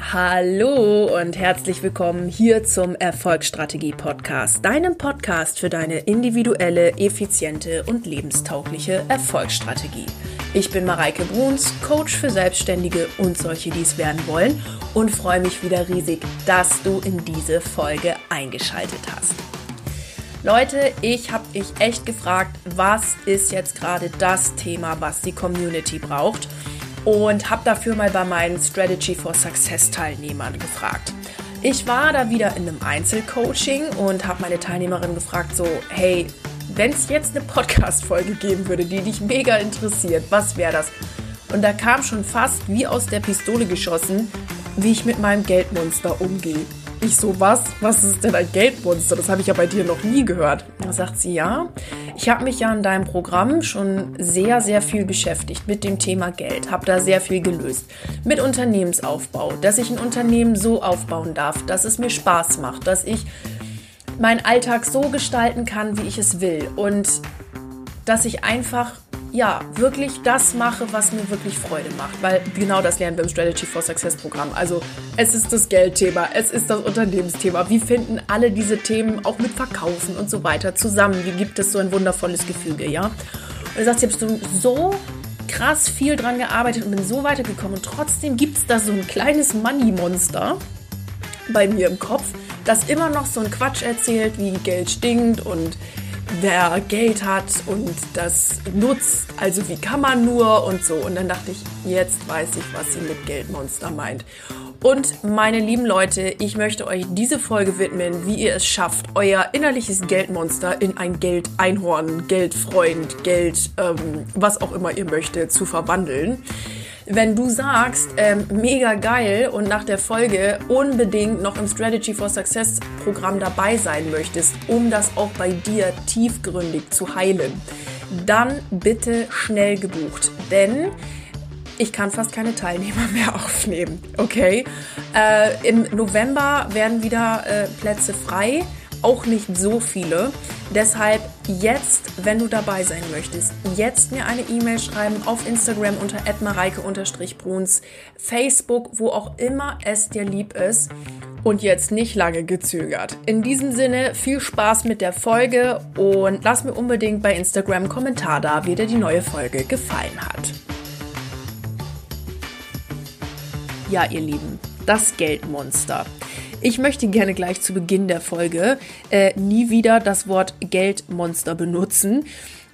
Hallo und herzlich willkommen hier zum Erfolgsstrategie Podcast, deinem Podcast für deine individuelle, effiziente und lebenstaugliche Erfolgsstrategie. Ich bin Mareike Bruns, Coach für Selbstständige und solche, die es werden wollen und freue mich wieder riesig, dass du in diese Folge eingeschaltet hast. Leute, ich habe mich echt gefragt, was ist jetzt gerade das Thema, was die Community braucht? Und habe dafür mal bei meinen Strategy for Success Teilnehmern gefragt. Ich war da wieder in einem Einzelcoaching und habe meine Teilnehmerin gefragt, so, hey, wenn es jetzt eine Podcast-Folge geben würde, die dich mega interessiert, was wäre das? Und da kam schon fast wie aus der Pistole geschossen, wie ich mit meinem Geldmonster umgehe. Ich so, was? Was ist denn ein Geldmonster? Das habe ich ja bei dir noch nie gehört. Da sagt sie, ja, ich habe mich ja in deinem Programm schon sehr, sehr viel beschäftigt mit dem Thema Geld, habe da sehr viel gelöst. Mit Unternehmensaufbau, dass ich ein Unternehmen so aufbauen darf, dass es mir Spaß macht, dass ich meinen Alltag so gestalten kann, wie ich es will und dass ich einfach ja, wirklich das mache, was mir wirklich Freude macht. Weil genau das lernen wir im Strategy for Success Programm. Also es ist das Geldthema, es ist das Unternehmensthema. Wie finden alle diese Themen auch mit Verkaufen und so weiter zusammen? Wie gibt es so ein wundervolles Gefüge, ja? Und er sagt, ich habe so krass viel dran gearbeitet und bin so weitergekommen. Und trotzdem gibt es da so ein kleines Money-Monster bei mir im Kopf, das immer noch so ein Quatsch erzählt, wie Geld stinkt und wer Geld hat und das nutzt, also wie kann man nur und so. Und dann dachte ich, jetzt weiß ich, was sie mit Geldmonster meint. Und meine lieben Leute, ich möchte euch diese Folge widmen, wie ihr es schafft, euer innerliches Geldmonster in ein Geldeinhorn, Geldfreund, Geld, ähm, was auch immer ihr möchtet, zu verwandeln wenn du sagst, ähm, mega geil und nach der Folge unbedingt noch im Strategy for Success Programm dabei sein möchtest, um das auch bei dir tiefgründig zu heilen, dann bitte schnell gebucht. Denn ich kann fast keine Teilnehmer mehr aufnehmen. Okay? Äh, Im November werden wieder äh, Plätze frei auch nicht so viele. Deshalb jetzt, wenn du dabei sein möchtest, jetzt mir eine E-Mail schreiben auf Instagram unter mareike-bruns, Facebook, wo auch immer es dir lieb ist. Und jetzt nicht lange gezögert. In diesem Sinne, viel Spaß mit der Folge und lass mir unbedingt bei Instagram einen Kommentar da, wie dir die neue Folge gefallen hat. Ja, ihr Lieben, das Geldmonster. Ich möchte gerne gleich zu Beginn der Folge äh, nie wieder das Wort Geldmonster benutzen,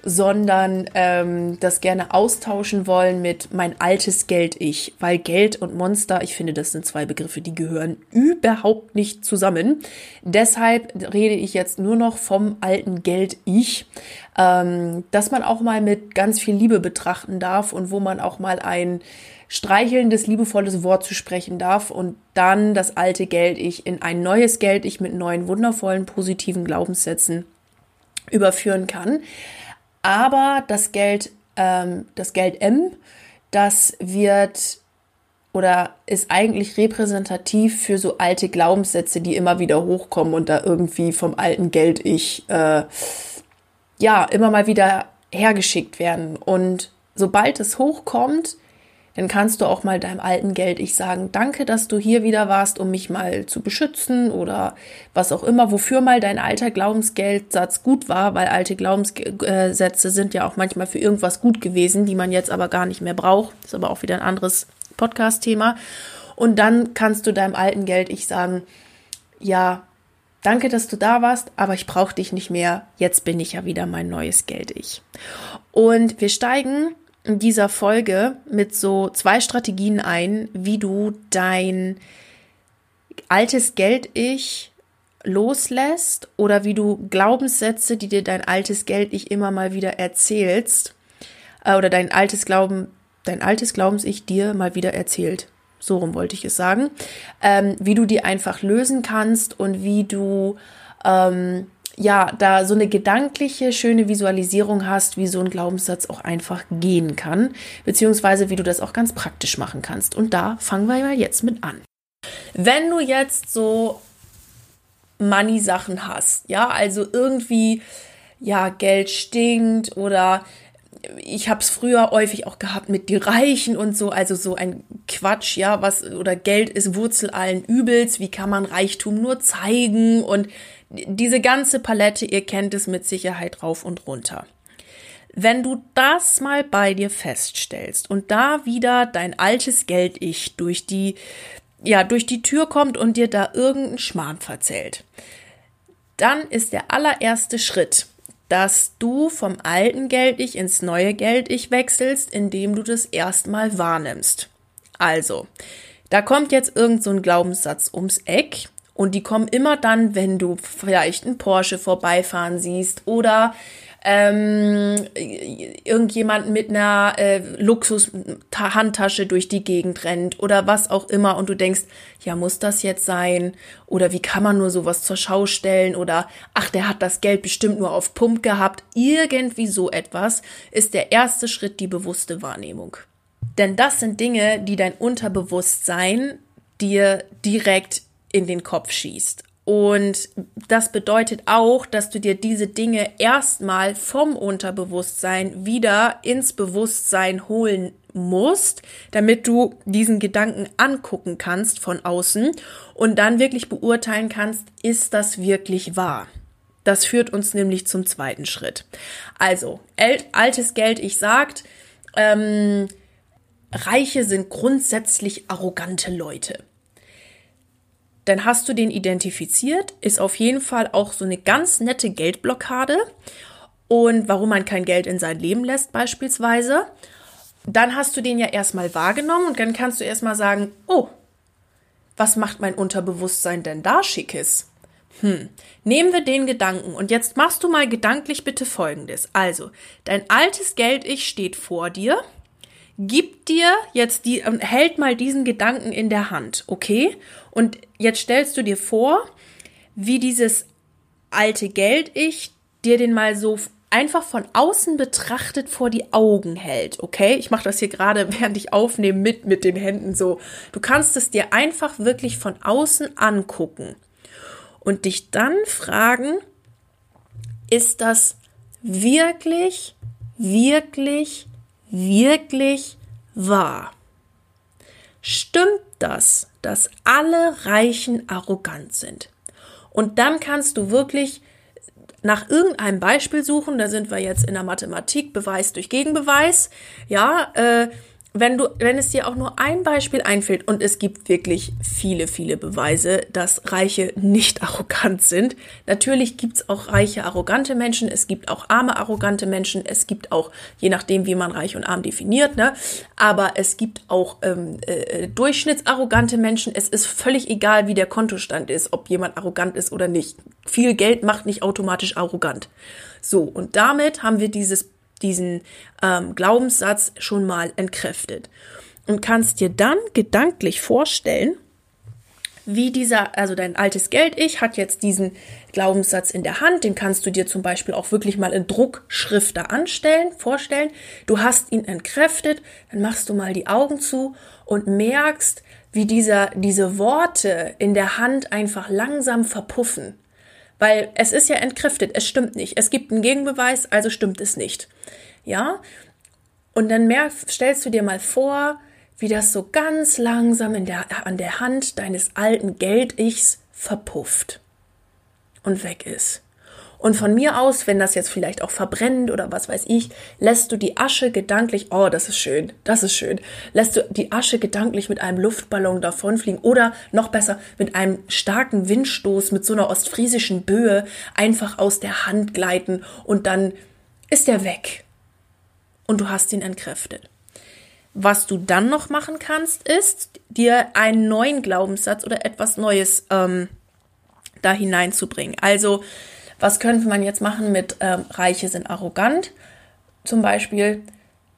sondern ähm, das gerne austauschen wollen mit mein altes Geld-Ich, weil Geld und Monster, ich finde, das sind zwei Begriffe, die gehören überhaupt nicht zusammen. Deshalb rede ich jetzt nur noch vom alten Geld-Ich, ähm, dass man auch mal mit ganz viel Liebe betrachten darf und wo man auch mal ein streichelndes, liebevolles Wort zu sprechen darf und dann das alte Geld-Ich in ein neues Geld-Ich mit neuen, wundervollen, positiven Glaubenssätzen überführen kann. Aber das Geld, ähm, das Geld M, das wird oder ist eigentlich repräsentativ für so alte Glaubenssätze, die immer wieder hochkommen und da irgendwie vom alten Geld-Ich äh, ja immer mal wieder hergeschickt werden. Und sobald es hochkommt, dann kannst du auch mal deinem alten Geld ich sagen, danke, dass du hier wieder warst, um mich mal zu beschützen oder was auch immer, wofür mal dein alter Glaubensgeldsatz gut war, weil alte Glaubenssätze sind ja auch manchmal für irgendwas gut gewesen, die man jetzt aber gar nicht mehr braucht. Das ist aber auch wieder ein anderes Podcast-Thema. Und dann kannst du deinem alten Geld ich sagen, ja, danke, dass du da warst, aber ich brauche dich nicht mehr. Jetzt bin ich ja wieder mein neues Geld ich. Und wir steigen dieser Folge mit so zwei Strategien ein, wie du dein altes Geld-Ich loslässt oder wie du Glaubenssätze, die dir dein altes Geld-Ich immer mal wieder erzählst, äh, oder dein altes Glauben, dein altes Glaubens-Ich dir mal wieder erzählt. So rum wollte ich es sagen. Ähm, wie du die einfach lösen kannst und wie du ähm, ja, da so eine gedankliche, schöne Visualisierung hast, wie so ein Glaubenssatz auch einfach gehen kann, beziehungsweise wie du das auch ganz praktisch machen kannst. Und da fangen wir mal jetzt mit an. Wenn du jetzt so Money-Sachen hast, ja, also irgendwie, ja, Geld stinkt oder ich habe es früher häufig auch gehabt mit die Reichen und so, also so ein Quatsch, ja, was oder Geld ist Wurzel allen Übels, wie kann man Reichtum nur zeigen und diese ganze Palette, ihr kennt es mit Sicherheit rauf und runter. Wenn du das mal bei dir feststellst und da wieder dein altes Geld-Ich durch die, ja, durch die Tür kommt und dir da irgendeinen Schmarrn verzählt, dann ist der allererste Schritt, dass du vom alten Geld-Ich ins neue Geld-Ich wechselst, indem du das erstmal wahrnimmst. Also, da kommt jetzt irgend so ein Glaubenssatz ums Eck und die kommen immer dann, wenn du vielleicht einen Porsche vorbeifahren siehst oder ähm, irgendjemand mit einer äh, Luxus-Handtasche durch die Gegend rennt oder was auch immer und du denkst, ja, muss das jetzt sein? Oder wie kann man nur sowas zur Schau stellen? Oder ach, der hat das Geld bestimmt nur auf Pump gehabt. Irgendwie so etwas ist der erste Schritt die bewusste Wahrnehmung. Denn das sind Dinge, die dein Unterbewusstsein dir direkt in den Kopf schießt. Und das bedeutet auch, dass du dir diese Dinge erstmal vom Unterbewusstsein wieder ins Bewusstsein holen musst, damit du diesen Gedanken angucken kannst von außen und dann wirklich beurteilen kannst, ist das wirklich wahr? Das führt uns nämlich zum zweiten Schritt. Also, altes Geld, ich sagt, ähm, Reiche sind grundsätzlich arrogante Leute dann hast du den identifiziert, ist auf jeden Fall auch so eine ganz nette Geldblockade und warum man kein Geld in sein Leben lässt beispielsweise. Dann hast du den ja erstmal wahrgenommen und dann kannst du erstmal sagen, oh, was macht mein Unterbewusstsein denn da schickes? Hm, nehmen wir den Gedanken und jetzt machst du mal gedanklich bitte Folgendes. Also, dein altes Geld-Ich steht vor dir gib dir jetzt die und hält mal diesen Gedanken in der Hand, okay? Und jetzt stellst du dir vor, wie dieses alte Geld-Ich dir den mal so einfach von außen betrachtet vor die Augen hält, okay? Ich mache das hier gerade, während ich aufnehme, mit mit den Händen so. Du kannst es dir einfach wirklich von außen angucken und dich dann fragen, ist das wirklich, wirklich wirklich wahr? Stimmt das, dass alle Reichen arrogant sind? Und dann kannst du wirklich nach irgendeinem Beispiel suchen, da sind wir jetzt in der Mathematik, Beweis durch Gegenbeweis, ja, äh, wenn du, wenn es dir auch nur ein Beispiel einfällt, und es gibt wirklich viele, viele Beweise, dass Reiche nicht arrogant sind. Natürlich gibt's auch reiche, arrogante Menschen, es gibt auch arme, arrogante Menschen, es gibt auch, je nachdem, wie man reich und arm definiert, ne, aber es gibt auch ähm, äh, durchschnittsarrogante Menschen. Es ist völlig egal, wie der Kontostand ist, ob jemand arrogant ist oder nicht. Viel Geld macht nicht automatisch arrogant. So, und damit haben wir dieses diesen ähm, Glaubenssatz schon mal entkräftet. Und kannst dir dann gedanklich vorstellen, wie dieser, also dein altes Geld-Ich hat jetzt diesen Glaubenssatz in der Hand, den kannst du dir zum Beispiel auch wirklich mal in Druckschrift da anstellen, vorstellen. Du hast ihn entkräftet, dann machst du mal die Augen zu und merkst, wie dieser, diese Worte in der Hand einfach langsam verpuffen. Weil es ist ja entkräftet, es stimmt nicht. Es gibt einen Gegenbeweis, also stimmt es nicht. Ja? Und dann mehr, stellst du dir mal vor, wie das so ganz langsam in der, an der Hand deines alten Geld-Ichs verpufft und weg ist. Und von mir aus, wenn das jetzt vielleicht auch verbrennt oder was weiß ich, lässt du die Asche gedanklich, oh, das ist schön, das ist schön, lässt du die Asche gedanklich mit einem Luftballon davonfliegen oder noch besser mit einem starken Windstoß mit so einer ostfriesischen Böe einfach aus der Hand gleiten und dann ist er weg. Und du hast ihn entkräftet. Was du dann noch machen kannst, ist, dir einen neuen Glaubenssatz oder etwas Neues ähm, da hineinzubringen. Also, was könnte man jetzt machen mit ähm, Reiche sind arrogant? Zum Beispiel,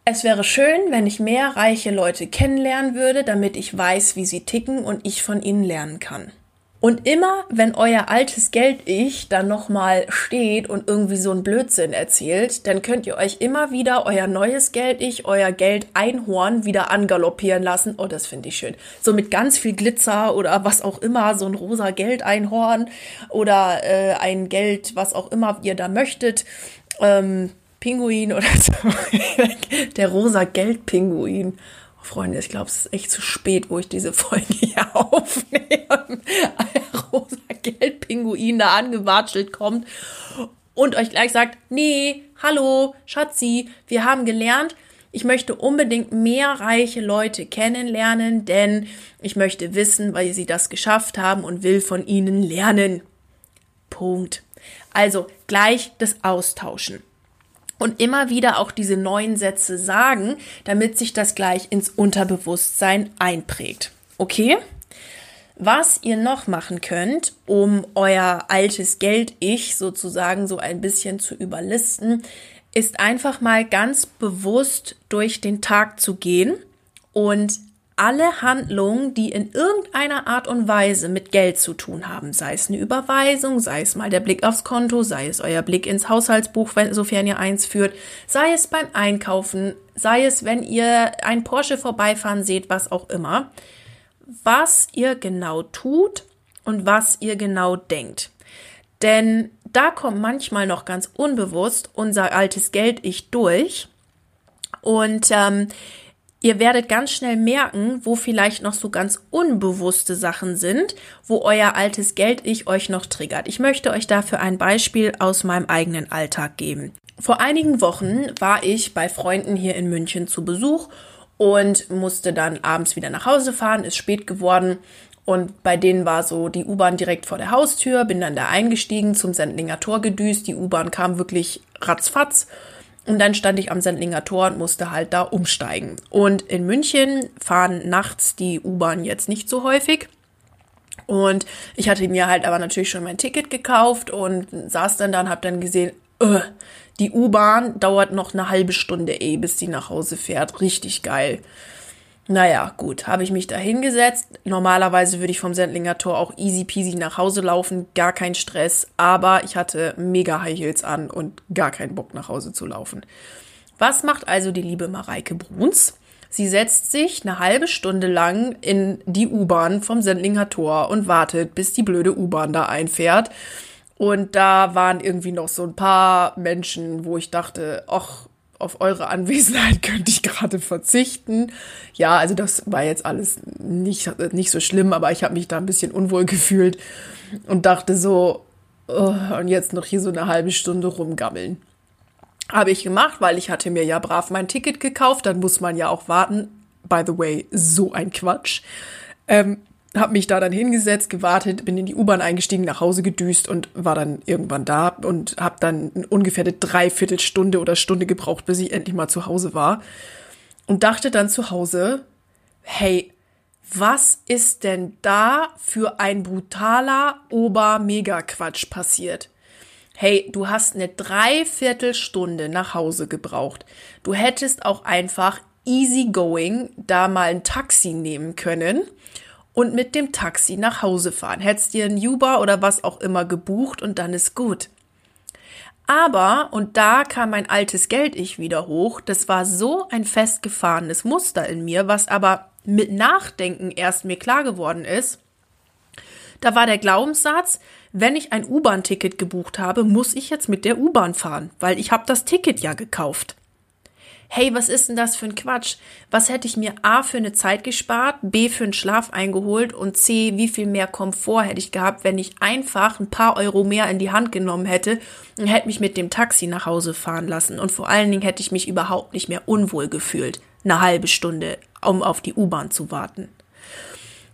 es wäre schön, wenn ich mehr reiche Leute kennenlernen würde, damit ich weiß, wie sie ticken und ich von ihnen lernen kann. Und immer, wenn euer altes Geld-Ich dann nochmal steht und irgendwie so ein Blödsinn erzählt, dann könnt ihr euch immer wieder euer neues Geld-Ich, euer Geld-Einhorn wieder angaloppieren lassen. Oh, das finde ich schön. So mit ganz viel Glitzer oder was auch immer, so ein rosa Geld-Einhorn oder äh, ein Geld, was auch immer ihr da möchtet. Ähm, Pinguin oder so. Der rosa Geldpinguin. Freunde, ich glaube, es ist echt zu spät, wo ich diese Folge hier aufnehme. Der rosa Geldpinguin da angewatschelt kommt und euch gleich sagt, nee, hallo, Schatzi, wir haben gelernt, ich möchte unbedingt mehr reiche Leute kennenlernen, denn ich möchte wissen, weil sie das geschafft haben und will von ihnen lernen. Punkt. Also gleich das Austauschen. Und immer wieder auch diese neuen Sätze sagen, damit sich das gleich ins Unterbewusstsein einprägt. Okay? Was ihr noch machen könnt, um euer altes Geld-Ich sozusagen so ein bisschen zu überlisten, ist einfach mal ganz bewusst durch den Tag zu gehen und alle Handlungen, die in irgendeiner Art und Weise mit Geld zu tun haben, sei es eine Überweisung, sei es mal der Blick aufs Konto, sei es euer Blick ins Haushaltsbuch, wenn, sofern ihr eins führt, sei es beim Einkaufen, sei es, wenn ihr ein Porsche vorbeifahren seht, was auch immer, was ihr genau tut und was ihr genau denkt. Denn da kommt manchmal noch ganz unbewusst unser altes Geld-Ich durch. Und ähm, ihr werdet ganz schnell merken, wo vielleicht noch so ganz unbewusste Sachen sind, wo euer altes Geld-Ich euch noch triggert. Ich möchte euch dafür ein Beispiel aus meinem eigenen Alltag geben. Vor einigen Wochen war ich bei Freunden hier in München zu Besuch und musste dann abends wieder nach Hause fahren, ist spät geworden und bei denen war so die U-Bahn direkt vor der Haustür, bin dann da eingestiegen, zum Sendlinger Tor gedüst. Die U-Bahn kam wirklich ratzfatz. Und dann stand ich am Sendlinger Tor und musste halt da umsteigen. Und in München fahren nachts die U-Bahn jetzt nicht so häufig. Und ich hatte mir halt aber natürlich schon mein Ticket gekauft und saß dann da und hab dann gesehen, öh, die U-Bahn dauert noch eine halbe Stunde eh, bis die nach Hause fährt. Richtig geil. Naja, gut, habe ich mich da hingesetzt. Normalerweise würde ich vom Sendlinger Tor auch easy peasy nach Hause laufen, gar kein Stress, aber ich hatte mega High Heels an und gar keinen Bock nach Hause zu laufen. Was macht also die liebe Mareike Bruns? Sie setzt sich eine halbe Stunde lang in die U-Bahn vom Sendlinger Tor und wartet, bis die blöde U-Bahn da einfährt. Und da waren irgendwie noch so ein paar Menschen, wo ich dachte, ach, auf eure Anwesenheit könnte ich gerade verzichten. Ja, also das war jetzt alles nicht, nicht so schlimm, aber ich habe mich da ein bisschen unwohl gefühlt und dachte so, oh, und jetzt noch hier so eine halbe Stunde rumgammeln. Habe ich gemacht, weil ich hatte mir ja brav mein Ticket gekauft, dann muss man ja auch warten. By the way, so ein Quatsch. Ähm, habe mich da dann hingesetzt, gewartet, bin in die U-Bahn eingestiegen, nach Hause gedüst und war dann irgendwann da und habe dann ungefähr eine Dreiviertelstunde oder Stunde gebraucht, bis ich endlich mal zu Hause war und dachte dann zu Hause, hey, was ist denn da für ein brutaler Ober-Mega-Quatsch passiert? Hey, du hast eine Dreiviertelstunde nach Hause gebraucht. Du hättest auch einfach easy going da mal ein Taxi nehmen können und mit dem Taxi nach Hause fahren. Hättest dir ein Uber oder was auch immer gebucht und dann ist gut. Aber, und da kam mein altes Geld-Ich wieder hoch, das war so ein festgefahrenes Muster in mir, was aber mit Nachdenken erst mir klar geworden ist. Da war der Glaubenssatz, wenn ich ein U-Bahn-Ticket gebucht habe, muss ich jetzt mit der U-Bahn fahren, weil ich habe das Ticket ja gekauft hey, was ist denn das für ein Quatsch? Was hätte ich mir A für eine Zeit gespart, B für einen Schlaf eingeholt und C, wie viel mehr Komfort hätte ich gehabt, wenn ich einfach ein paar Euro mehr in die Hand genommen hätte und hätte mich mit dem Taxi nach Hause fahren lassen. Und vor allen Dingen hätte ich mich überhaupt nicht mehr unwohl gefühlt, eine halbe Stunde, um auf die U-Bahn zu warten.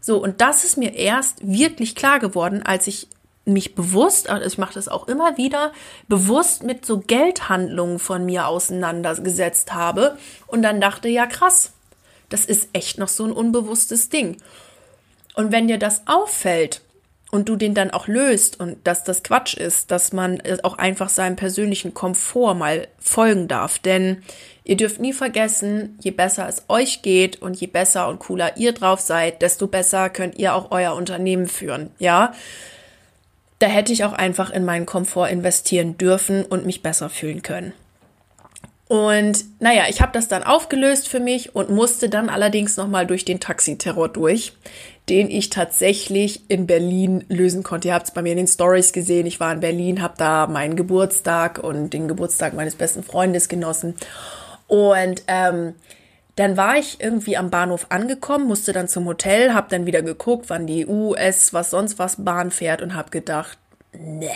So, und das ist mir erst wirklich klar geworden, als ich mich bewusst, ich mache das auch immer wieder, bewusst mit so Geldhandlungen von mir auseinandergesetzt habe und dann dachte, ja krass, das ist echt noch so ein unbewusstes Ding. Und wenn dir das auffällt und du den dann auch löst und dass das Quatsch ist, dass man auch einfach seinem persönlichen Komfort mal folgen darf, denn ihr dürft nie vergessen, je besser es euch geht und je besser und cooler ihr drauf seid, desto besser könnt ihr auch euer Unternehmen führen, ja? Da hätte ich auch einfach in meinen Komfort investieren dürfen und mich besser fühlen können. Und naja, ich habe das dann aufgelöst für mich und musste dann allerdings nochmal durch den Taxiterror durch. den ich tatsächlich in Berlin lösen konnte. Ihr habt es bei mir in den Stories gesehen. Ich war in Berlin, habe da meinen Geburtstag und den Geburtstag meines besten Freundes genossen. Und ähm, dann war ich irgendwie am Bahnhof angekommen, musste dann zum Hotel, hab dann wieder geguckt, wann die US, was sonst was Bahn fährt und hab gedacht, ne.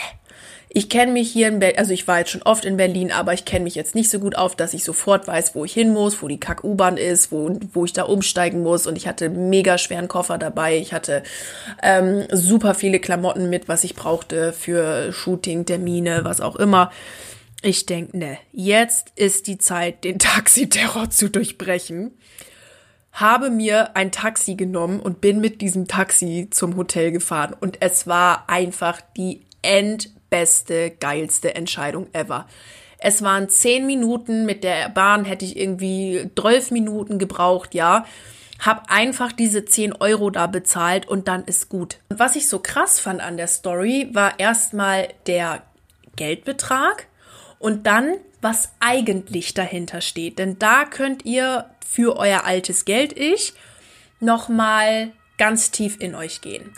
Ich kenne mich hier in Berlin, also ich war jetzt schon oft in Berlin, aber ich kenne mich jetzt nicht so gut auf, dass ich sofort weiß, wo ich hin muss, wo die Kack-U-Bahn ist, wo, wo ich da umsteigen muss. Und ich hatte mega schweren Koffer dabei. Ich hatte ähm, super viele Klamotten mit, was ich brauchte für Shooting, Termine, was auch immer. Ich denke, ne, jetzt ist die Zeit, den Taxiterror zu durchbrechen. Habe mir ein Taxi genommen und bin mit diesem Taxi zum Hotel gefahren. Und es war einfach die endbeste, geilste Entscheidung ever. Es waren zehn Minuten, mit der Bahn hätte ich irgendwie zwölf Minuten gebraucht, ja. Hab einfach diese zehn Euro da bezahlt und dann ist gut. Und was ich so krass fand an der Story, war erstmal der Geldbetrag und dann, was eigentlich dahinter steht. Denn da könnt ihr für euer altes Geld-Ich nochmal ganz tief in euch gehen.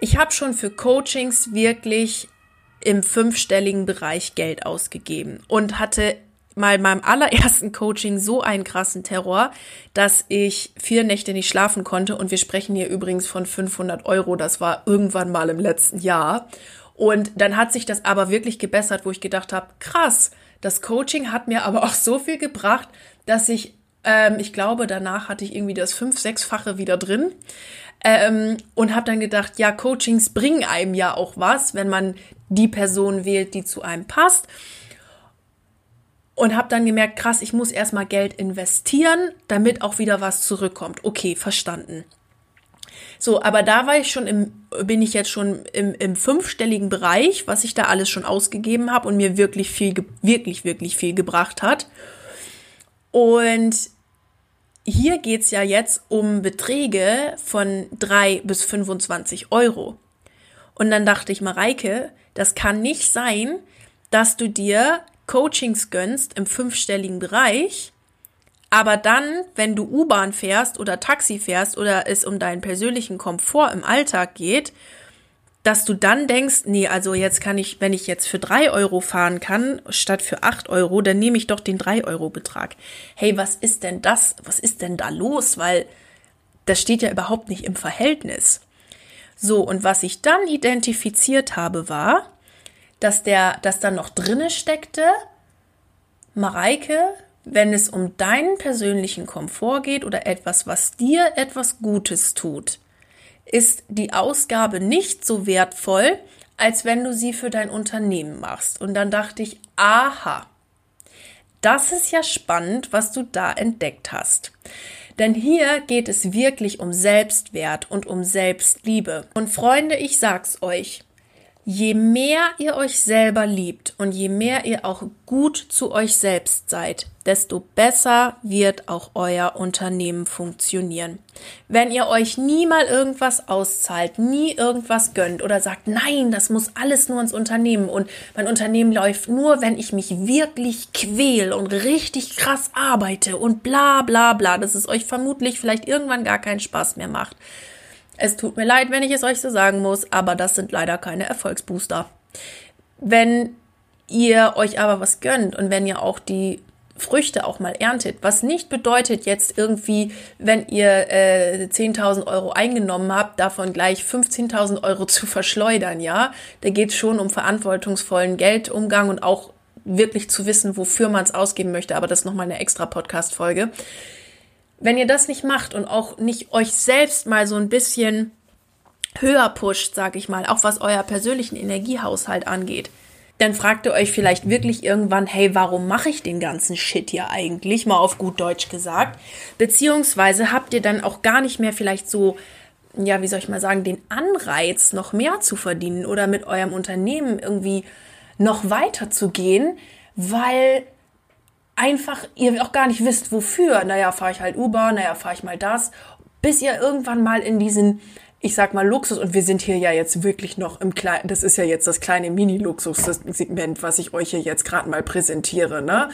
Ich habe schon für Coachings wirklich im fünfstelligen Bereich Geld ausgegeben und hatte mal meinem allerersten Coaching so einen krassen Terror, dass ich vier Nächte nicht schlafen konnte. Und wir sprechen hier übrigens von 500 Euro. Das war irgendwann mal im letzten Jahr. Und dann hat sich das aber wirklich gebessert, wo ich gedacht habe, krass, das Coaching hat mir aber auch so viel gebracht, dass ich, ähm, ich glaube, danach hatte ich irgendwie das fünf, sechsfache wieder drin. Ähm, und habe dann gedacht, ja, Coachings bringen einem ja auch was, wenn man die Person wählt, die zu einem passt. Und habe dann gemerkt, krass, ich muss erstmal Geld investieren, damit auch wieder was zurückkommt. Okay, verstanden. So, aber da war ich schon im, bin ich jetzt schon im, im fünfstelligen Bereich, was ich da alles schon ausgegeben habe und mir wirklich viel, wirklich, wirklich viel gebracht hat. Und hier geht's ja jetzt um Beträge von drei bis 25 Euro. Und dann dachte ich, Mareike, das kann nicht sein, dass du dir Coachings gönnst im fünfstelligen Bereich aber dann, wenn du U-Bahn fährst oder Taxi fährst oder es um deinen persönlichen Komfort im Alltag geht, dass du dann denkst, nee, also jetzt kann ich, wenn ich jetzt für drei Euro fahren kann, statt für acht Euro, dann nehme ich doch den drei Euro Betrag. Hey, was ist denn das? Was ist denn da los? Weil das steht ja überhaupt nicht im Verhältnis. So, und was ich dann identifiziert habe, war, dass der, dass da noch drinne steckte, Mareike, wenn es um deinen persönlichen Komfort geht oder etwas, was dir etwas Gutes tut, ist die Ausgabe nicht so wertvoll, als wenn du sie für dein Unternehmen machst. Und dann dachte ich, aha, das ist ja spannend, was du da entdeckt hast. Denn hier geht es wirklich um Selbstwert und um Selbstliebe. Und Freunde, ich sag's euch, je mehr ihr euch selber liebt und je mehr ihr auch gut zu euch selbst seid, desto besser wird auch euer Unternehmen funktionieren. Wenn ihr euch nie mal irgendwas auszahlt, nie irgendwas gönnt oder sagt, nein, das muss alles nur ins Unternehmen und mein Unternehmen läuft nur, wenn ich mich wirklich quäl und richtig krass arbeite und bla bla bla, dass es euch vermutlich vielleicht irgendwann gar keinen Spaß mehr macht es tut mir leid, wenn ich es euch so sagen muss, aber das sind leider keine Erfolgsbooster. Wenn ihr euch aber was gönnt und wenn ihr auch die Früchte auch mal erntet, was nicht bedeutet jetzt irgendwie, wenn ihr äh, 10.000 Euro eingenommen habt, davon gleich 15.000 Euro zu verschleudern, ja. Da geht es schon um verantwortungsvollen Geldumgang und auch wirklich zu wissen, wofür man es ausgeben möchte, aber das ist nochmal eine extra Podcast-Folge. Wenn ihr das nicht macht und auch nicht euch selbst mal so ein bisschen höher pusht, sag ich mal, auch was euer persönlichen Energiehaushalt angeht, dann fragt ihr euch vielleicht wirklich irgendwann, hey, warum mache ich den ganzen Shit hier eigentlich, mal auf gut Deutsch gesagt, beziehungsweise habt ihr dann auch gar nicht mehr vielleicht so, ja, wie soll ich mal sagen, den Anreiz, noch mehr zu verdienen oder mit eurem Unternehmen irgendwie noch weiter zu gehen, weil einfach ihr auch gar nicht wisst, wofür. Naja, fahre ich halt U-Bahn, naja, fahre ich mal das, bis ihr irgendwann mal in diesen ich sag mal Luxus und wir sind hier ja jetzt wirklich noch im kleinen, das ist ja jetzt das kleine Mini-Luxus-Segment, was ich euch hier jetzt gerade mal präsentiere, ne?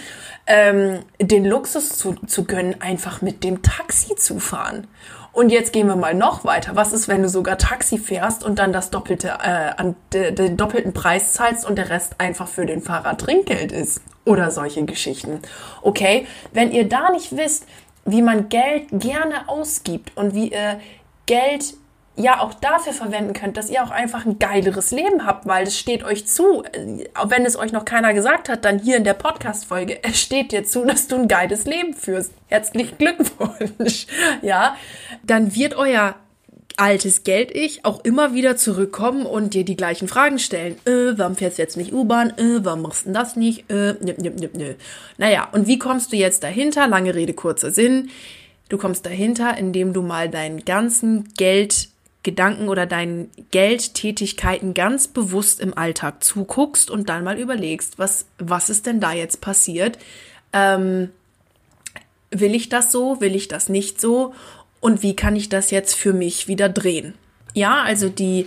Ähm, den Luxus zu, zu gönnen, einfach mit dem Taxi zu fahren. Und jetzt gehen wir mal noch weiter. Was ist, wenn du sogar Taxi fährst und dann das doppelte, äh, an de, den doppelten Preis zahlst und der Rest einfach für den Fahrer Trinkgeld ist? Oder solche Geschichten. Okay? Wenn ihr da nicht wisst, wie man Geld gerne ausgibt und wie ihr Geld ja auch dafür verwenden könnt, dass ihr auch einfach ein geileres Leben habt, weil es steht euch zu, auch wenn es euch noch keiner gesagt hat, dann hier in der Podcast-Folge, es steht dir zu, dass du ein geiles Leben führst. Herzlichen Glückwunsch. Ja, dann wird euer altes Geld-Ich auch immer wieder zurückkommen und dir die gleichen Fragen stellen. Äh, warum fährst du jetzt nicht U-Bahn? Äh, warum machst du das nicht? Äh, nö, nö, nö, nö. Naja, und wie kommst du jetzt dahinter? Lange Rede, kurzer Sinn. Du kommst dahinter, indem du mal deinen ganzen Geld Gedanken oder deinen Geldtätigkeiten ganz bewusst im Alltag zuguckst und dann mal überlegst, was, was ist denn da jetzt passiert? Ähm, will ich das so? Will ich das nicht so? Und wie kann ich das jetzt für mich wieder drehen? Ja, also die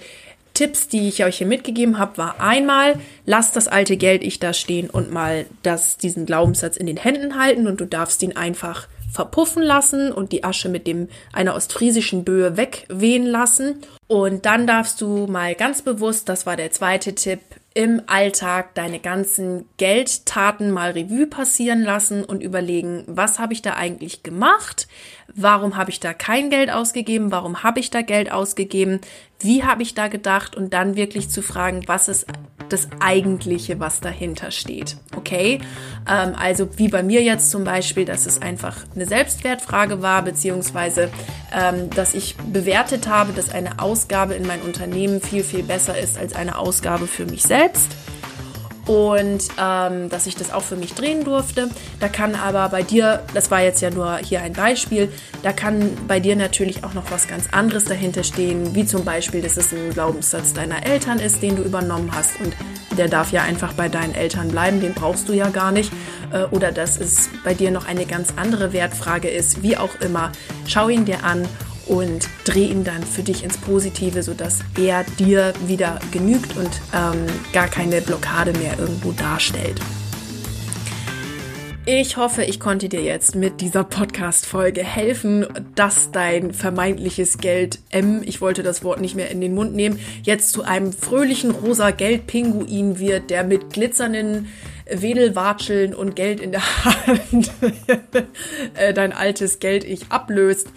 Tipps, die ich euch hier mitgegeben habe, war einmal, lass das alte Geld ich da stehen und mal das, diesen Glaubenssatz in den Händen halten und du darfst ihn einfach verpuffen lassen und die Asche mit dem einer ostfriesischen Böe wegwehen lassen. Und dann darfst du mal ganz bewusst, das war der zweite Tipp, im Alltag deine ganzen Geldtaten mal Revue passieren lassen und überlegen, was habe ich da eigentlich gemacht? Warum habe ich da kein Geld ausgegeben? Warum habe ich da Geld ausgegeben? Wie habe ich da gedacht? Und dann wirklich zu fragen, was ist das Eigentliche, was dahinter steht. Okay? Ähm, also wie bei mir jetzt zum Beispiel, dass es einfach eine Selbstwertfrage war, beziehungsweise ähm, dass ich bewertet habe, dass eine Ausgabe in mein Unternehmen viel, viel besser ist als eine Ausgabe für mich selbst und ähm, dass ich das auch für mich drehen durfte. Da kann aber bei dir, das war jetzt ja nur hier ein Beispiel, da kann bei dir natürlich auch noch was ganz anderes dahinter stehen, wie zum Beispiel, dass es ein Glaubenssatz deiner Eltern ist, den du übernommen hast und der darf ja einfach bei deinen Eltern bleiben, den brauchst du ja gar nicht. Äh, oder dass es bei dir noch eine ganz andere Wertfrage ist, wie auch immer. Schau ihn dir an und dreh ihn dann für dich ins Positive, sodass er dir wieder genügt und ähm, gar keine Blockade mehr irgendwo darstellt. Ich hoffe, ich konnte dir jetzt mit dieser Podcast-Folge helfen, dass dein vermeintliches Geld M, ich wollte das Wort nicht mehr in den Mund nehmen, jetzt zu einem fröhlichen rosa Geldpinguin wird, der mit glitzernden Wedelwatscheln und Geld in der Hand äh, dein altes Geld ich ablöst.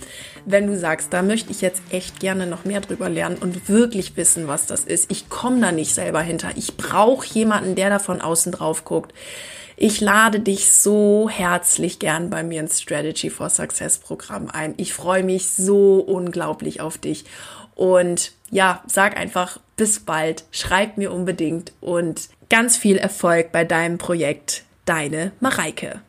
Wenn du sagst, da möchte ich jetzt echt gerne noch mehr drüber lernen und wirklich wissen, was das ist. Ich komme da nicht selber hinter. Ich brauche jemanden, der da von außen drauf guckt. Ich lade dich so herzlich gern bei mir ins Strategy for Success Programm ein. Ich freue mich so unglaublich auf dich. Und ja, sag einfach bis bald, schreib mir unbedingt und Ganz viel Erfolg bei deinem Projekt. Deine Mareike.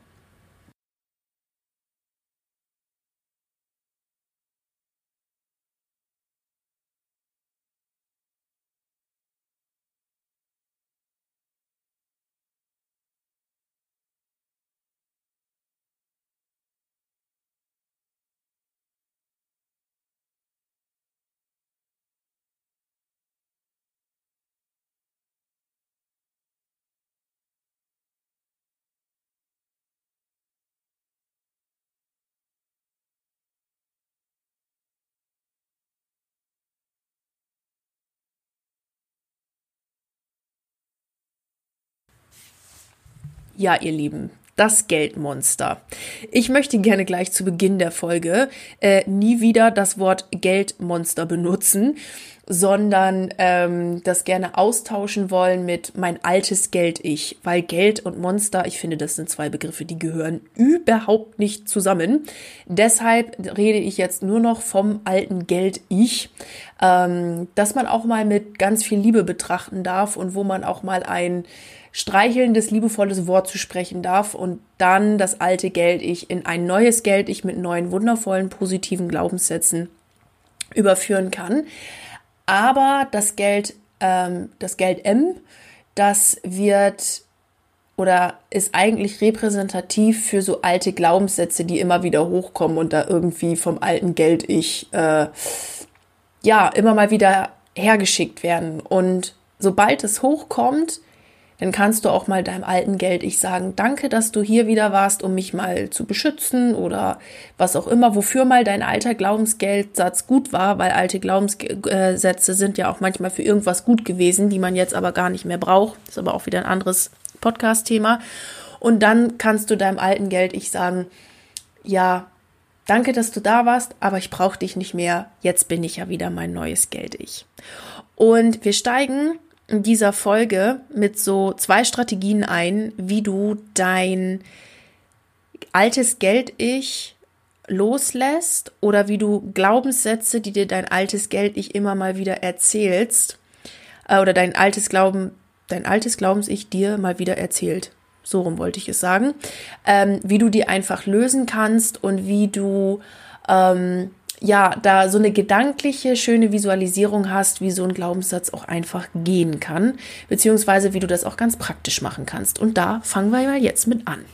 Ja, ihr Lieben, das Geldmonster. Ich möchte gerne gleich zu Beginn der Folge äh, nie wieder das Wort Geldmonster benutzen, sondern ähm, das gerne austauschen wollen mit mein altes Geld-Ich, weil Geld und Monster, ich finde, das sind zwei Begriffe, die gehören überhaupt nicht zusammen. Deshalb rede ich jetzt nur noch vom alten Geld-Ich, ähm, dass man auch mal mit ganz viel Liebe betrachten darf und wo man auch mal ein streichelndes, liebevolles Wort zu sprechen darf und dann das alte Geld-Ich in ein neues Geld-Ich mit neuen, wundervollen, positiven Glaubenssätzen überführen kann. Aber das Geld, ähm, das Geld M, das wird oder ist eigentlich repräsentativ für so alte Glaubenssätze, die immer wieder hochkommen und da irgendwie vom alten Geld-Ich äh, ja, immer mal wieder hergeschickt werden. Und sobald es hochkommt, dann kannst du auch mal deinem alten Geld ich sagen, danke, dass du hier wieder warst, um mich mal zu beschützen oder was auch immer, wofür mal dein alter Glaubensgeldsatz gut war, weil alte Glaubenssätze sind ja auch manchmal für irgendwas gut gewesen, die man jetzt aber gar nicht mehr braucht. Ist aber auch wieder ein anderes Podcast-Thema. Und dann kannst du deinem alten Geld ich sagen, ja, danke, dass du da warst, aber ich brauche dich nicht mehr. Jetzt bin ich ja wieder mein neues Geld ich. Und wir steigen in dieser Folge mit so zwei Strategien ein, wie du dein altes Geld-Ich loslässt oder wie du Glaubenssätze, die dir dein altes Geld-Ich immer mal wieder erzählst, äh, oder dein altes Glauben, dein altes Glaubens-Ich dir mal wieder erzählt. So rum wollte ich es sagen. Ähm, wie du die einfach lösen kannst und wie du ähm, ja, da so eine gedankliche, schöne Visualisierung hast, wie so ein Glaubenssatz auch einfach gehen kann, beziehungsweise wie du das auch ganz praktisch machen kannst. Und da fangen wir mal jetzt mit an.